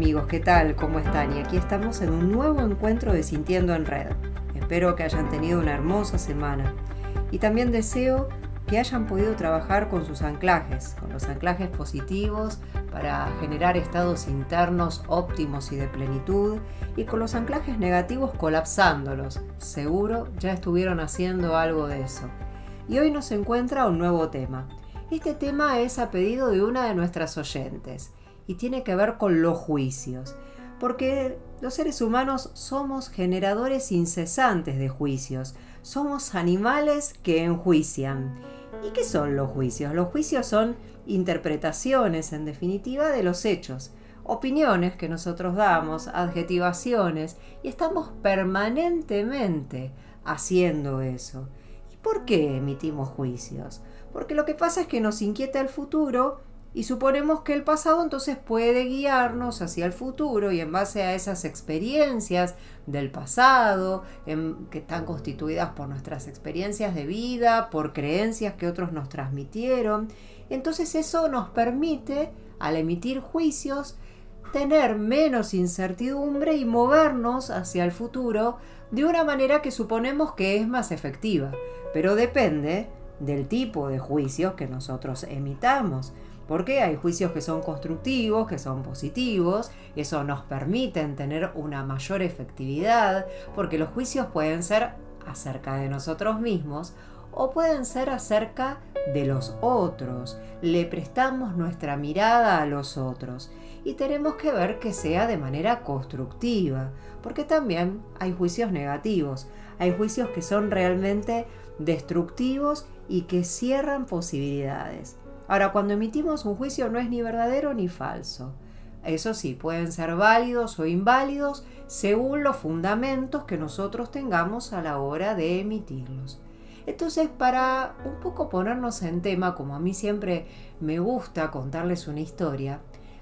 Amigos, ¿qué tal? ¿Cómo están? Y aquí estamos en un nuevo encuentro de Sintiendo en Red. Espero que hayan tenido una hermosa semana. Y también deseo que hayan podido trabajar con sus anclajes, con los anclajes positivos para generar estados internos óptimos y de plenitud, y con los anclajes negativos colapsándolos. Seguro ya estuvieron haciendo algo de eso. Y hoy nos encuentra un nuevo tema. Este tema es a pedido de una de nuestras oyentes y tiene que ver con los juicios, porque los seres humanos somos generadores incesantes de juicios, somos animales que enjuician. ¿Y qué son los juicios? Los juicios son interpretaciones, en definitiva, de los hechos, opiniones que nosotros damos, adjetivaciones, y estamos permanentemente haciendo eso. ¿Y por qué emitimos juicios? Porque lo que pasa es que nos inquieta el futuro y suponemos que el pasado entonces puede guiarnos hacia el futuro y en base a esas experiencias del pasado, que están constituidas por nuestras experiencias de vida, por creencias que otros nos transmitieron, entonces eso nos permite, al emitir juicios, tener menos incertidumbre y movernos hacia el futuro de una manera que suponemos que es más efectiva, pero depende del tipo de juicios que nosotros emitamos. Porque hay juicios que son constructivos, que son positivos, eso nos permite tener una mayor efectividad, porque los juicios pueden ser acerca de nosotros mismos o pueden ser acerca de los otros. Le prestamos nuestra mirada a los otros y tenemos que ver que sea de manera constructiva, porque también hay juicios negativos, hay juicios que son realmente destructivos y que cierran posibilidades. Ahora, cuando emitimos un juicio no es ni verdadero ni falso. Eso sí, pueden ser válidos o inválidos según los fundamentos que nosotros tengamos a la hora de emitirlos. Entonces, para un poco ponernos en tema, como a mí siempre me gusta contarles una historia,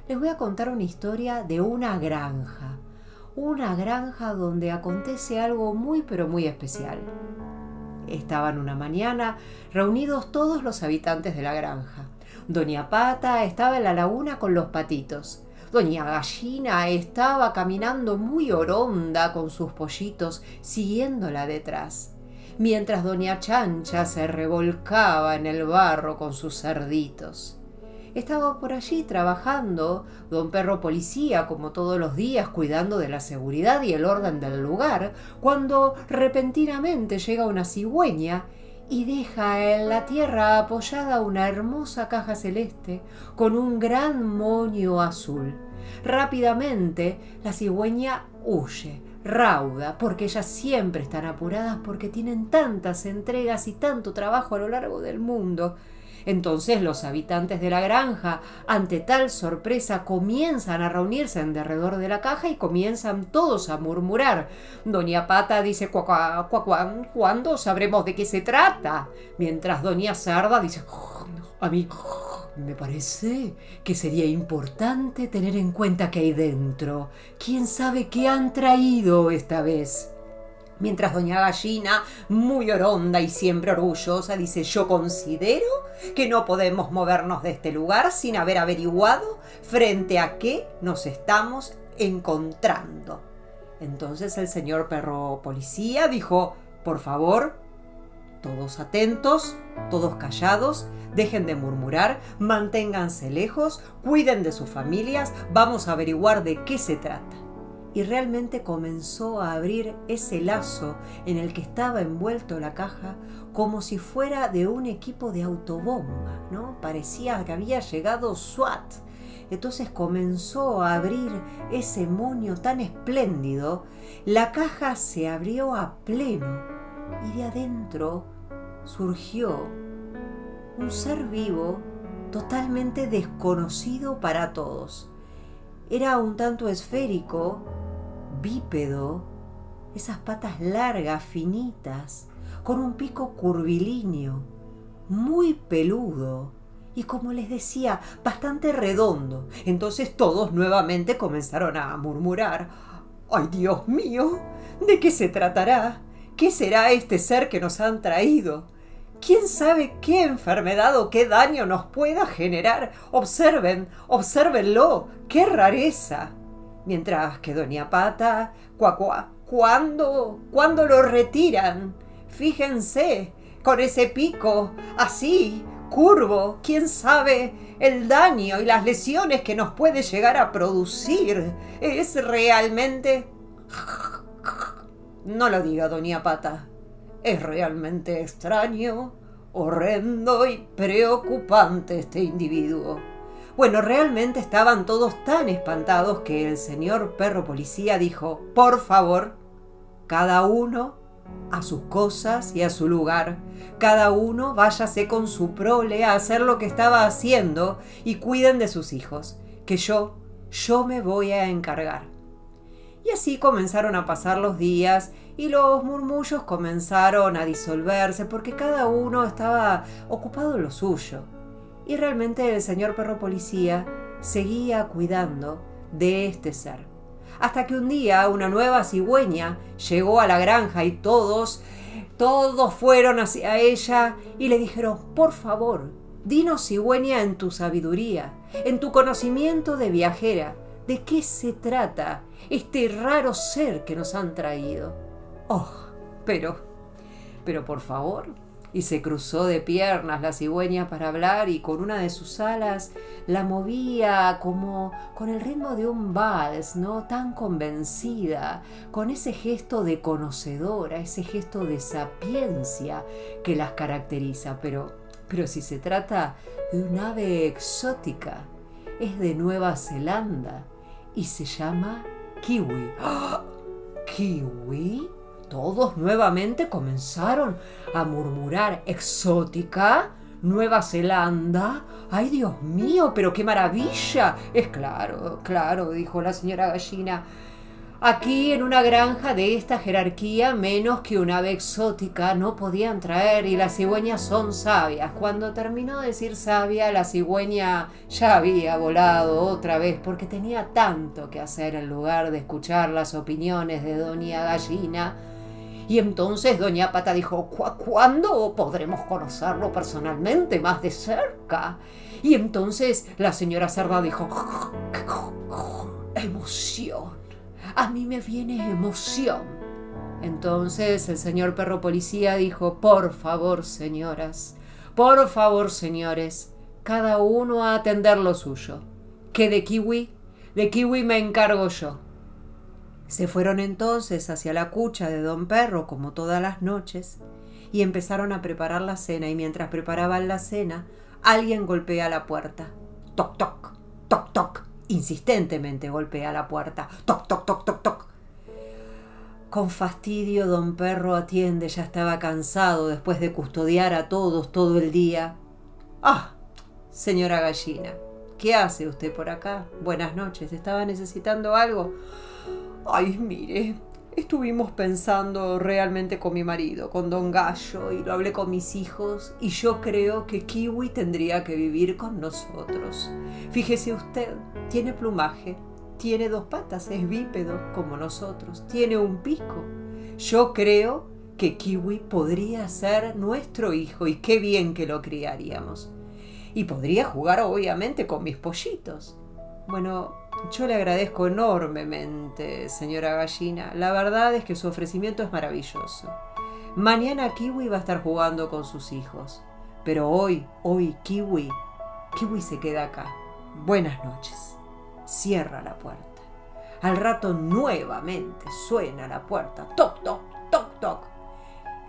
les voy a contar una historia de una granja. Una granja donde acontece algo muy pero muy especial. Estaban una mañana reunidos todos los habitantes de la granja. Doña Pata estaba en la laguna con los patitos. Doña Gallina estaba caminando muy oronda con sus pollitos, siguiéndola detrás, mientras Doña Chancha se revolcaba en el barro con sus cerditos. Estaba por allí trabajando don Perro Policía, como todos los días, cuidando de la seguridad y el orden del lugar, cuando repentinamente llega una cigüeña y deja en la tierra apoyada una hermosa caja celeste con un gran moño azul. Rápidamente la cigüeña huye, rauda, porque ellas siempre están apuradas porque tienen tantas entregas y tanto trabajo a lo largo del mundo. Entonces los habitantes de la granja, ante tal sorpresa, comienzan a reunirse en derredor de la caja y comienzan todos a murmurar. Doña Pata dice, ¿cuándo sabremos de qué se trata? Mientras Doña Sarda dice, oh, a mí me parece que sería importante tener en cuenta qué hay dentro. ¿Quién sabe qué han traído esta vez? Mientras doña Gallina, muy oronda y siempre orgullosa, dice, yo considero que no podemos movernos de este lugar sin haber averiguado frente a qué nos estamos encontrando. Entonces el señor perro policía dijo, por favor, todos atentos, todos callados, dejen de murmurar, manténganse lejos, cuiden de sus familias, vamos a averiguar de qué se trata y realmente comenzó a abrir ese lazo en el que estaba envuelto la caja como si fuera de un equipo de autobomba, ¿no? Parecía que había llegado SWAT. Entonces comenzó a abrir ese moño tan espléndido, la caja se abrió a pleno y de adentro surgió un ser vivo totalmente desconocido para todos. Era un tanto esférico, bípedo, esas patas largas, finitas, con un pico curvilíneo, muy peludo y como les decía, bastante redondo. Entonces todos nuevamente comenzaron a murmurar, ¡ay Dios mío! ¿De qué se tratará? ¿Qué será este ser que nos han traído? ¿Quién sabe qué enfermedad o qué daño nos pueda generar? Observen, observenlo, qué rareza. Mientras que Doña Pata, cuacuá, ¿cuándo? ¿Cuándo lo retiran? Fíjense, con ese pico, así, curvo, quién sabe el daño y las lesiones que nos puede llegar a producir. Es realmente... No lo diga, doña Pata. Es realmente extraño, horrendo y preocupante este individuo. Bueno, realmente estaban todos tan espantados que el señor perro policía dijo, por favor, cada uno a sus cosas y a su lugar. Cada uno váyase con su prole a hacer lo que estaba haciendo y cuiden de sus hijos, que yo, yo me voy a encargar. Y así comenzaron a pasar los días y los murmullos comenzaron a disolverse porque cada uno estaba ocupado en lo suyo. Y realmente el señor perro policía seguía cuidando de este ser hasta que un día una nueva cigüeña llegó a la granja y todos, todos fueron hacia ella y le dijeron, por favor, dinos cigüeña en tu sabiduría, en tu conocimiento de viajera, ¿de qué se trata este raro ser que nos han traído? Oh, pero, pero por favor, y se cruzó de piernas la cigüeña para hablar y con una de sus alas la movía como con el ritmo de un vals, ¿no? Tan convencida, con ese gesto de conocedora, ese gesto de sapiencia que las caracteriza. Pero, pero si se trata de un ave exótica, es de Nueva Zelanda y se llama kiwi. ¡Ah! ¿Kiwi? Todos nuevamente comenzaron a murmurar exótica, Nueva Zelanda. ¡Ay, Dios mío! ¡Pero qué maravilla! Es claro, claro, dijo la señora gallina. Aquí en una granja de esta jerarquía, menos que una ave exótica no podían traer y las cigüeñas son sabias. Cuando terminó de decir sabia, la cigüeña ya había volado otra vez porque tenía tanto que hacer en lugar de escuchar las opiniones de doña Gallina y entonces Doña Pata dijo, ¿cuándo podremos conocerlo personalmente, más de cerca? Y entonces la señora Cerda dijo, emoción, a mí me viene emoción. Entonces el señor perro policía dijo, por favor, señoras, por favor, señores, cada uno a atender lo suyo. Que de kiwi, de kiwi me encargo yo. Se fueron entonces hacia la cucha de don Perro como todas las noches y empezaron a preparar la cena y mientras preparaban la cena alguien golpea la puerta. Toc, toc, toc, toc. Insistentemente golpea la puerta. Toc, toc, toc, toc, toc. Con fastidio don Perro atiende, ya estaba cansado después de custodiar a todos todo el día. Ah, señora gallina, ¿qué hace usted por acá? Buenas noches, ¿estaba necesitando algo? Ay, mire, estuvimos pensando realmente con mi marido, con don Gallo, y lo hablé con mis hijos, y yo creo que Kiwi tendría que vivir con nosotros. Fíjese usted, tiene plumaje, tiene dos patas, es bípedo como nosotros, tiene un pico. Yo creo que Kiwi podría ser nuestro hijo y qué bien que lo criaríamos. Y podría jugar obviamente con mis pollitos. Bueno, yo le agradezco enormemente, señora gallina. La verdad es que su ofrecimiento es maravilloso. Mañana Kiwi va a estar jugando con sus hijos. Pero hoy, hoy Kiwi, Kiwi se queda acá. Buenas noches. Cierra la puerta. Al rato nuevamente suena la puerta. Toc, toc, toc, toc.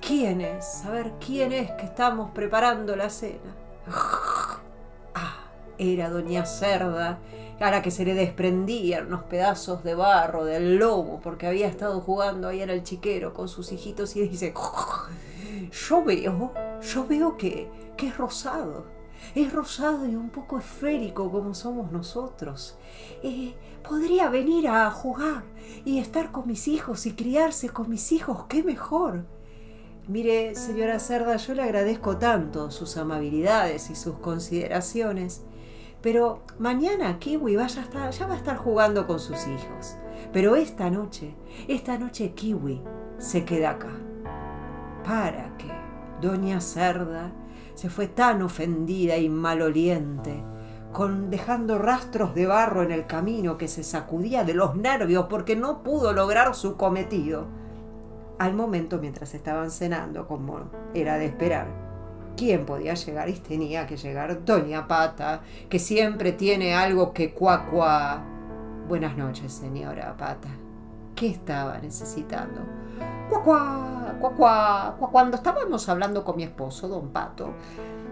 ¿Quién es? A ver, ¿quién es que estamos preparando la cena? Ah, era doña Cerda a la que se le desprendían unos pedazos de barro del lomo porque había estado jugando ahí en el chiquero con sus hijitos y dice, yo veo, yo veo que, que es rosado, es rosado y un poco esférico como somos nosotros. Eh, podría venir a jugar y estar con mis hijos y criarse con mis hijos, qué mejor. Mire, señora Cerda, yo le agradezco tanto sus amabilidades y sus consideraciones, pero mañana Kiwi ya va a estar jugando con sus hijos. Pero esta noche, esta noche Kiwi se queda acá. Para que Doña Cerda se fue tan ofendida y maloliente con dejando rastros de barro en el camino que se sacudía de los nervios porque no pudo lograr su cometido. Al momento, mientras estaban cenando, como era de esperar, ¿quién podía llegar? Y tenía que llegar Doña Pata, que siempre tiene algo que cuacua. Buenas noches, señora Pata. ¿Qué estaba necesitando? Cuacua, cuacua, Cuando estábamos hablando con mi esposo, don Pato,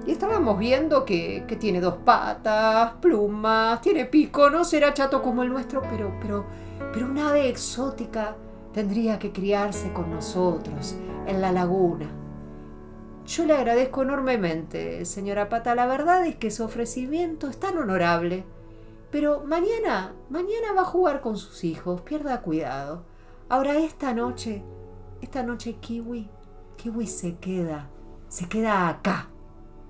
y estábamos viendo que, tiene dos patas, plumas, tiene pico, no será chato como el nuestro, pero, pero, pero un ave exótica tendría que criarse con nosotros en la laguna. Yo le agradezco enormemente, señora Pata. La verdad es que su ofrecimiento es tan honorable. Pero mañana, mañana va a jugar con sus hijos. Pierda cuidado. Ahora esta noche, esta noche Kiwi, Kiwi se queda, se queda acá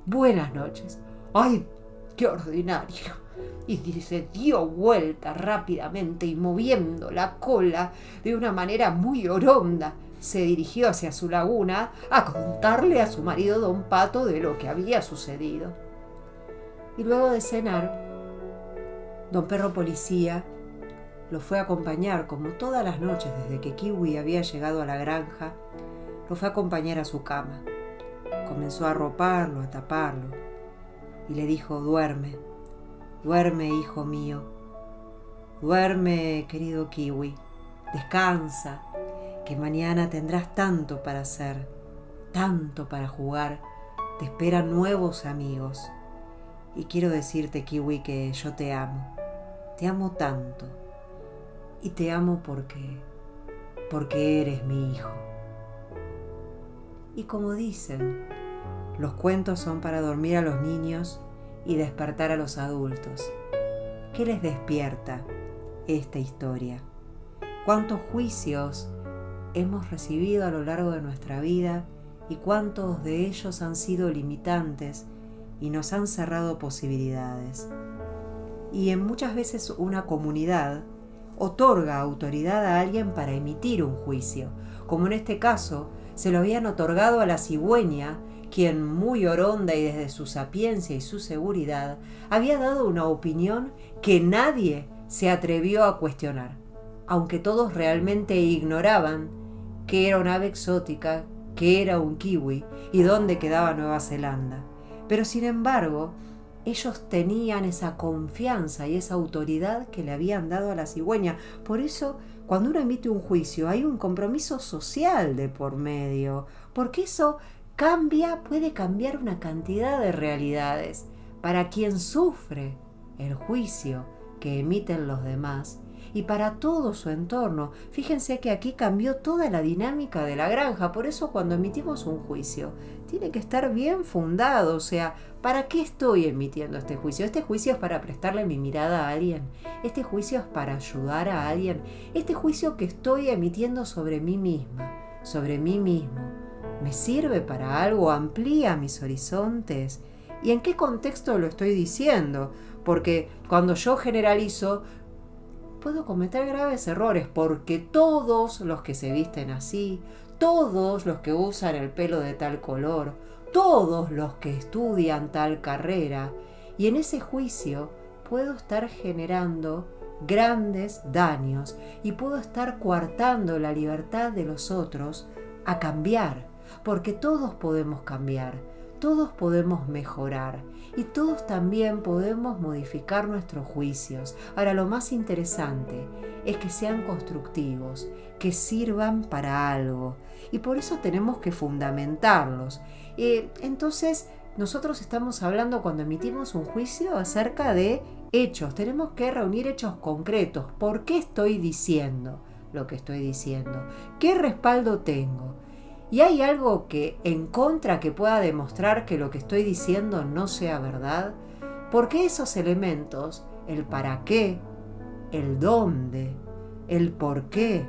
buenas noches. ¡Ay, qué ordinario! Y se dio vuelta rápidamente y moviendo la cola de una manera muy oronda, se dirigió hacia su laguna a contarle a su marido don Pato de lo que había sucedido. Y luego de cenar, don Perro Policía lo fue a acompañar como todas las noches desde que Kiwi había llegado a la granja, lo fue a acompañar a su cama comenzó a arroparlo, a taparlo, y le dijo, duerme, duerme, hijo mío, duerme, querido kiwi, descansa, que mañana tendrás tanto para hacer, tanto para jugar, te esperan nuevos amigos. Y quiero decirte, kiwi, que yo te amo, te amo tanto, y te amo porque, porque eres mi hijo. Y como dicen, los cuentos son para dormir a los niños y despertar a los adultos. ¿Qué les despierta esta historia? ¿Cuántos juicios hemos recibido a lo largo de nuestra vida y cuántos de ellos han sido limitantes y nos han cerrado posibilidades? Y en muchas veces una comunidad otorga autoridad a alguien para emitir un juicio, como en este caso se lo habían otorgado a la cigüeña, quien muy oronda y desde su sapiencia y su seguridad había dado una opinión que nadie se atrevió a cuestionar, aunque todos realmente ignoraban que era una ave exótica, que era un kiwi y dónde quedaba Nueva Zelanda. Pero sin embargo, ellos tenían esa confianza y esa autoridad que le habían dado a la cigüeña. Por eso cuando uno emite un juicio hay un compromiso social de por medio, porque eso cambia, puede cambiar una cantidad de realidades. Para quien sufre el juicio que emiten los demás, y para todo su entorno. Fíjense que aquí cambió toda la dinámica de la granja, por eso cuando emitimos un juicio tiene que estar bien fundado, o sea, ¿para qué estoy emitiendo este juicio? Este juicio es para prestarle mi mirada a alguien, este juicio es para ayudar a alguien, este juicio que estoy emitiendo sobre mí misma, sobre mí mismo, ¿me sirve para algo? ¿Amplía mis horizontes? ¿Y en qué contexto lo estoy diciendo? Porque cuando yo generalizo, puedo cometer graves errores porque todos los que se visten así, todos los que usan el pelo de tal color, todos los que estudian tal carrera, y en ese juicio puedo estar generando grandes daños y puedo estar coartando la libertad de los otros a cambiar, porque todos podemos cambiar, todos podemos mejorar y todos también podemos modificar nuestros juicios. Ahora, lo más interesante es que sean constructivos, que sirvan para algo y por eso tenemos que fundamentarlos. Eh, entonces, nosotros estamos hablando cuando emitimos un juicio acerca de hechos. Tenemos que reunir hechos concretos. ¿Por qué estoy diciendo lo que estoy diciendo? ¿Qué respaldo tengo? ¿Y hay algo que en contra que pueda demostrar que lo que estoy diciendo no sea verdad? Porque esos elementos, el para qué, el dónde, el por qué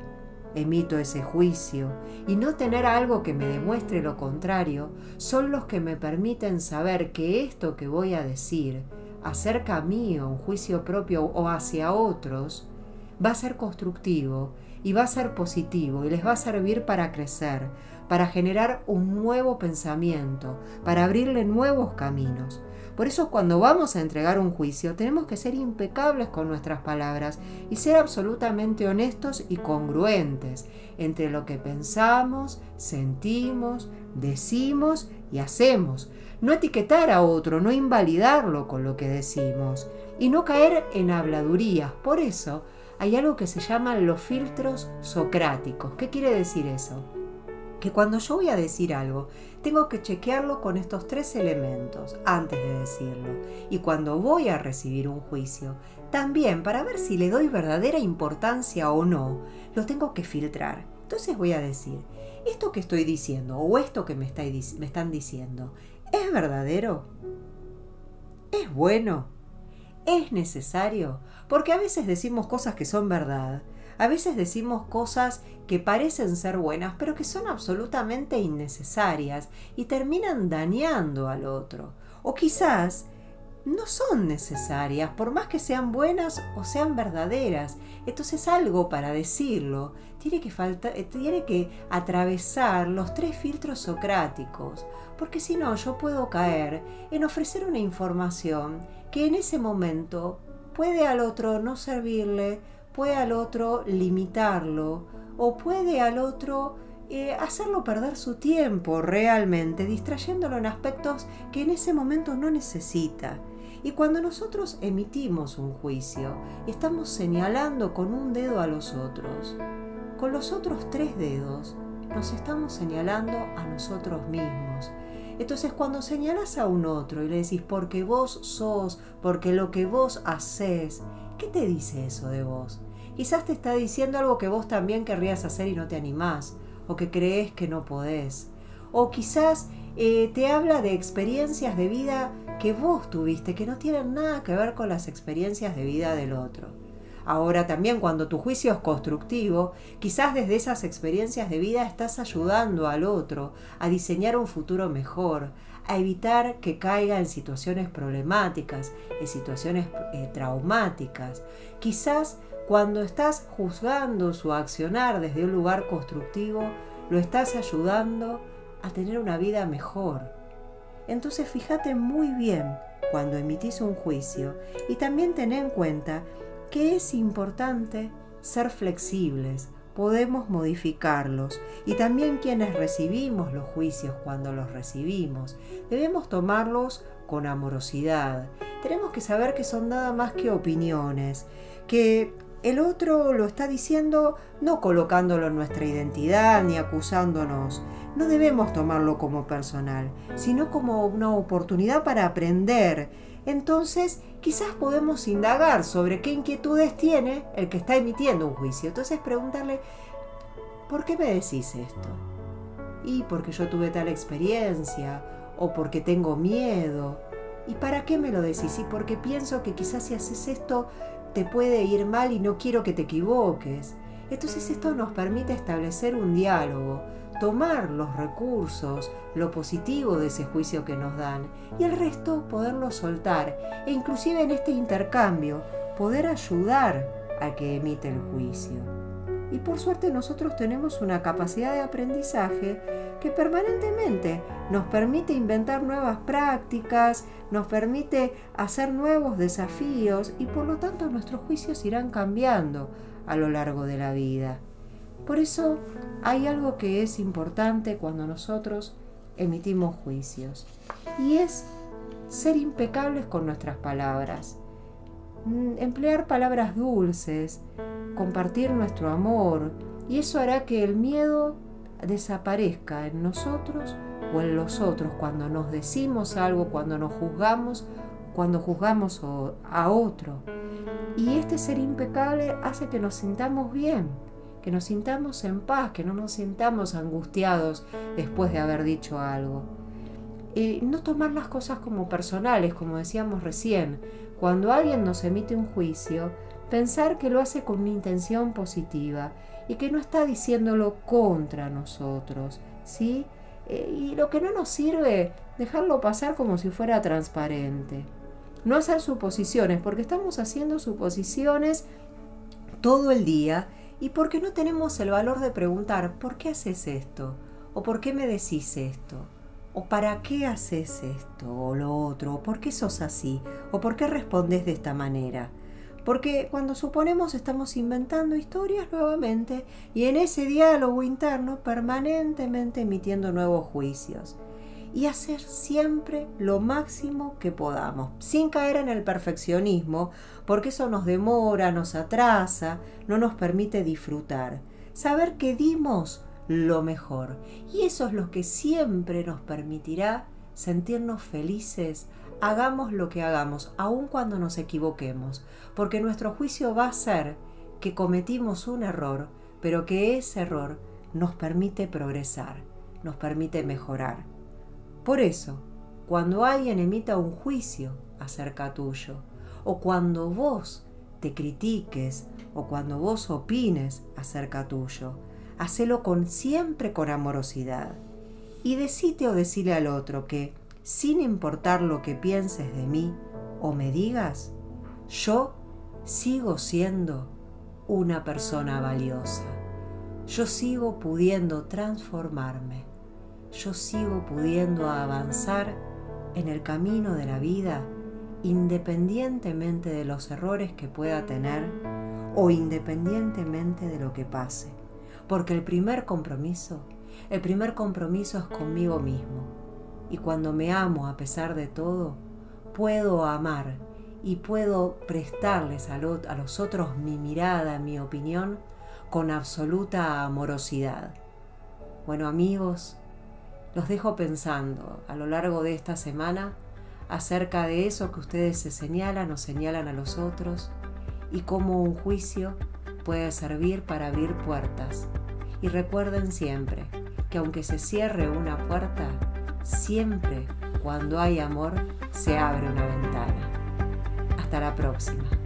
emito ese juicio y no tener algo que me demuestre lo contrario, son los que me permiten saber que esto que voy a decir acerca a mí o un juicio propio o hacia otros va a ser constructivo y va a ser positivo y les va a servir para crecer, para generar un nuevo pensamiento, para abrirle nuevos caminos. Por eso cuando vamos a entregar un juicio tenemos que ser impecables con nuestras palabras y ser absolutamente honestos y congruentes entre lo que pensamos, sentimos, decimos y hacemos. No etiquetar a otro, no invalidarlo con lo que decimos y no caer en habladurías. Por eso hay algo que se llaman los filtros socráticos. ¿Qué quiere decir eso? Que cuando yo voy a decir algo, tengo que chequearlo con estos tres elementos antes de decirlo. Y cuando voy a recibir un juicio, también para ver si le doy verdadera importancia o no, lo tengo que filtrar. Entonces voy a decir, esto que estoy diciendo o esto que me, me están diciendo, ¿es verdadero? ¿Es bueno? ¿Es necesario? Porque a veces decimos cosas que son verdad, a veces decimos cosas que parecen ser buenas, pero que son absolutamente innecesarias y terminan dañando al otro. O quizás no son necesarias, por más que sean buenas o sean verdaderas. Entonces algo para decirlo tiene que, eh, tiene que atravesar los tres filtros socráticos, porque si no yo puedo caer en ofrecer una información que en ese momento puede al otro no servirle, puede al otro limitarlo o puede al otro eh, hacerlo perder su tiempo realmente, distrayéndolo en aspectos que en ese momento no necesita. Y cuando nosotros emitimos un juicio, estamos señalando con un dedo a los otros. Con los otros tres dedos nos estamos señalando a nosotros mismos. Entonces cuando señalas a un otro y le decís porque vos sos, porque lo que vos haces, ¿qué te dice eso de vos? Quizás te está diciendo algo que vos también querrías hacer y no te animás, o que crees que no podés. O quizás eh, te habla de experiencias de vida que vos tuviste, que no tienen nada que ver con las experiencias de vida del otro. Ahora también cuando tu juicio es constructivo, quizás desde esas experiencias de vida estás ayudando al otro a diseñar un futuro mejor, a evitar que caiga en situaciones problemáticas, en situaciones eh, traumáticas. Quizás cuando estás juzgando su accionar desde un lugar constructivo, lo estás ayudando a tener una vida mejor. Entonces fíjate muy bien cuando emitís un juicio y también ten en cuenta que es importante ser flexibles, podemos modificarlos y también quienes recibimos los juicios cuando los recibimos, debemos tomarlos con amorosidad. Tenemos que saber que son nada más que opiniones, que el otro lo está diciendo no colocándolo en nuestra identidad ni acusándonos. No debemos tomarlo como personal, sino como una oportunidad para aprender entonces quizás podemos indagar sobre qué inquietudes tiene el que está emitiendo un juicio. Entonces preguntarle, ¿por qué me decís esto? Y porque yo tuve tal experiencia, o porque tengo miedo. ¿Y para qué me lo decís? Y porque pienso que quizás si haces esto te puede ir mal y no quiero que te equivoques. Entonces esto nos permite establecer un diálogo tomar los recursos, lo positivo de ese juicio que nos dan y el resto poderlo soltar e inclusive en este intercambio poder ayudar a que emite el juicio. Y por suerte nosotros tenemos una capacidad de aprendizaje que permanentemente nos permite inventar nuevas prácticas, nos permite hacer nuevos desafíos y por lo tanto nuestros juicios irán cambiando a lo largo de la vida. Por eso hay algo que es importante cuando nosotros emitimos juicios y es ser impecables con nuestras palabras, mm, emplear palabras dulces, compartir nuestro amor y eso hará que el miedo desaparezca en nosotros o en los otros cuando nos decimos algo, cuando nos juzgamos, cuando juzgamos a otro. Y este ser impecable hace que nos sintamos bien, que nos sintamos en paz, que no nos sintamos angustiados después de haber dicho algo. Y no tomar las cosas como personales, como decíamos recién. Cuando alguien nos emite un juicio, pensar que lo hace con una intención positiva y que no está diciéndolo contra nosotros, ¿sí? Eh, y lo que no nos sirve, dejarlo pasar como si fuera transparente. No hacer suposiciones, porque estamos haciendo suposiciones todo el día y porque no tenemos el valor de preguntar, ¿por qué haces esto? ¿O por qué me decís esto? ¿O para qué haces esto o lo otro? ¿O por qué sos así? ¿O por qué respondes de esta manera? Porque cuando suponemos estamos inventando historias nuevamente y en ese diálogo interno permanentemente emitiendo nuevos juicios. Y hacer siempre lo máximo que podamos, sin caer en el perfeccionismo, porque eso nos demora, nos atrasa, no nos permite disfrutar. Saber que dimos lo mejor. Y eso es lo que siempre nos permitirá sentirnos felices, hagamos lo que hagamos, aun cuando nos equivoquemos, porque nuestro juicio va a ser que cometimos un error, pero que ese error nos permite progresar, nos permite mejorar. Por eso, cuando alguien emita un juicio acerca tuyo, o cuando vos te critiques, o cuando vos opines acerca tuyo, hacelo con siempre con amorosidad. Y decite o decile al otro que sin importar lo que pienses de mí o me digas, yo sigo siendo una persona valiosa. Yo sigo pudiendo transformarme. Yo sigo pudiendo avanzar en el camino de la vida independientemente de los errores que pueda tener o independientemente de lo que pase. Porque el primer compromiso, el primer compromiso es conmigo mismo y cuando me amo a pesar de todo, puedo amar y puedo prestarles a, los otros mi mirada, mi opinión, con absoluta amorosidad. Bueno amigos, los dejo pensando a lo largo de esta semana acerca de eso que ustedes se señalan o señalan a los otros y cómo un juicio puede servir para abrir puertas. Y recuerden siempre que aunque se cierre una puerta, Siempre cuando hay amor se abre una ventana. Hasta la próxima.